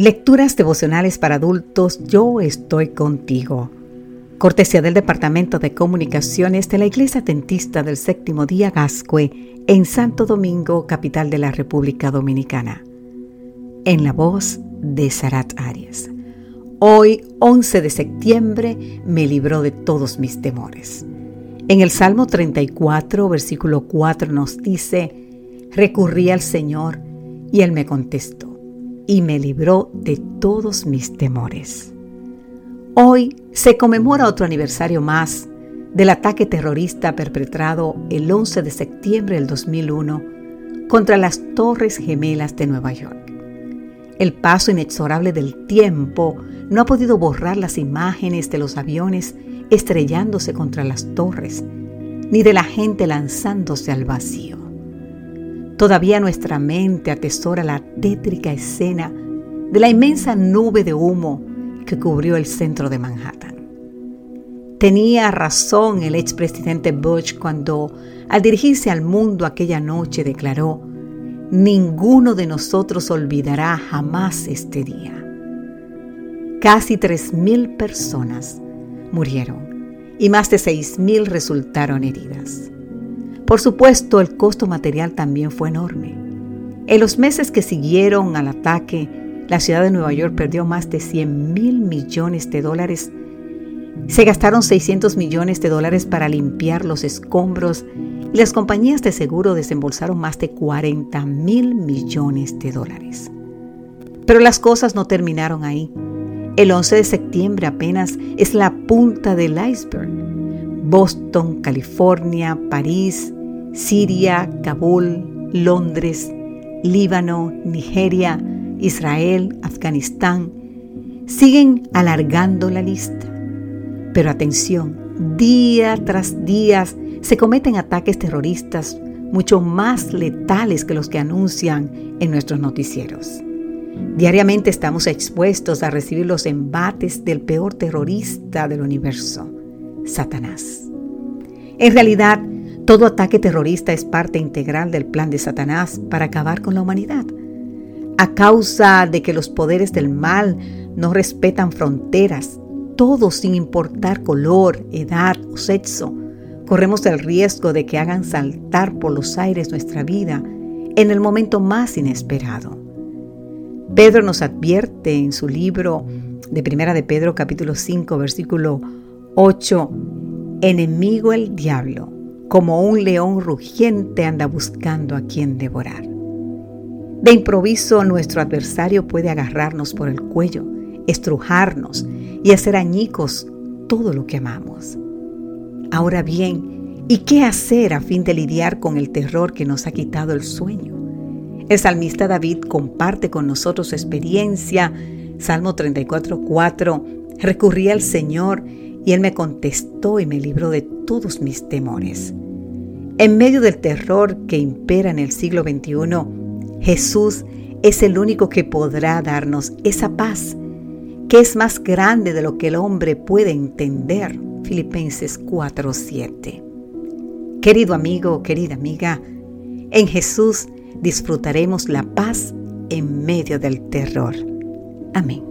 Lecturas devocionales para adultos, yo estoy contigo. Cortesía del Departamento de Comunicaciones de la Iglesia Tentista del Séptimo Día Gascue en Santo Domingo, capital de la República Dominicana. En la voz de Sarat Arias. Hoy, 11 de septiembre, me libró de todos mis temores. En el Salmo 34, versículo 4 nos dice, recurrí al Señor y Él me contestó y me libró de todos mis temores. Hoy se conmemora otro aniversario más del ataque terrorista perpetrado el 11 de septiembre del 2001 contra las Torres Gemelas de Nueva York. El paso inexorable del tiempo no ha podido borrar las imágenes de los aviones estrellándose contra las torres, ni de la gente lanzándose al vacío. Todavía nuestra mente atesora la tétrica escena de la inmensa nube de humo que cubrió el centro de Manhattan. Tenía razón el expresidente Bush cuando, al dirigirse al mundo aquella noche, declaró, ninguno de nosotros olvidará jamás este día. Casi 3.000 personas murieron y más de 6.000 resultaron heridas. Por supuesto, el costo material también fue enorme. En los meses que siguieron al ataque, la ciudad de Nueva York perdió más de 100 mil millones de dólares. Se gastaron 600 millones de dólares para limpiar los escombros y las compañías de seguro desembolsaron más de 40 mil millones de dólares. Pero las cosas no terminaron ahí. El 11 de septiembre apenas es la punta del iceberg. Boston, California, París, Siria, Kabul, Londres, Líbano, Nigeria, Israel, Afganistán, siguen alargando la lista. Pero atención, día tras día se cometen ataques terroristas mucho más letales que los que anuncian en nuestros noticieros. Diariamente estamos expuestos a recibir los embates del peor terrorista del universo, Satanás. En realidad, todo ataque terrorista es parte integral del plan de Satanás para acabar con la humanidad. A causa de que los poderes del mal no respetan fronteras, todos sin importar color, edad o sexo, corremos el riesgo de que hagan saltar por los aires nuestra vida en el momento más inesperado. Pedro nos advierte en su libro de Primera de Pedro capítulo 5 versículo 8, enemigo el diablo como un león rugiente anda buscando a quien devorar. De improviso nuestro adversario puede agarrarnos por el cuello, estrujarnos y hacer añicos todo lo que amamos. Ahora bien, ¿y qué hacer a fin de lidiar con el terror que nos ha quitado el sueño? El salmista David comparte con nosotros su experiencia. Salmo 34:4. Recurrí al Señor y Él me contestó y me libró de todos mis temores. En medio del terror que impera en el siglo XXI, Jesús es el único que podrá darnos esa paz que es más grande de lo que el hombre puede entender. Filipenses 4:7. Querido amigo, querida amiga, en Jesús disfrutaremos la paz en medio del terror. Amén.